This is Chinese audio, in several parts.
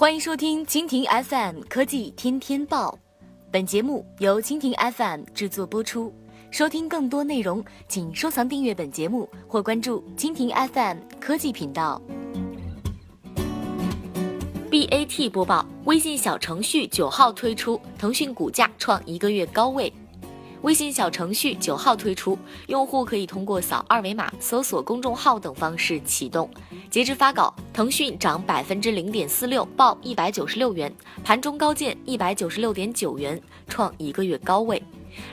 欢迎收听蜻蜓 FM 科技天天报，本节目由蜻蜓 FM 制作播出。收听更多内容，请收藏订阅本节目或关注蜻蜓 FM 科技频道。BAT 播报：微信小程序九号推出，腾讯股价创一个月高位。微信小程序九号推出，用户可以通过扫二维码、搜索公众号等方式启动。截至发稿，腾讯涨百分之零点四六，报一百九十六元，盘中高见一百九十六点九元，创一个月高位。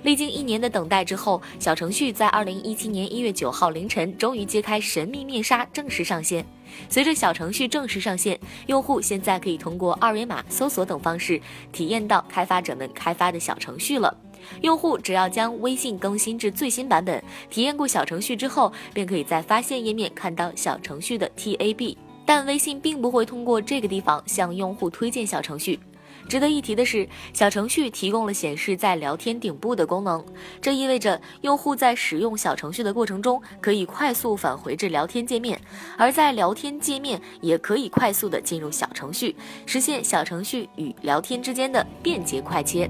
历经一年的等待之后，小程序在二零一七年一月九号凌晨终于揭开神秘面纱，正式上线。随着小程序正式上线，用户现在可以通过二维码、搜索等方式体验到开发者们开发的小程序了。用户只要将微信更新至最新版本，体验过小程序之后，便可以在发现页面看到小程序的 TAB。但微信并不会通过这个地方向用户推荐小程序。值得一提的是，小程序提供了显示在聊天顶部的功能，这意味着用户在使用小程序的过程中可以快速返回至聊天界面，而在聊天界面也可以快速的进入小程序，实现小程序与聊天之间的便捷快切。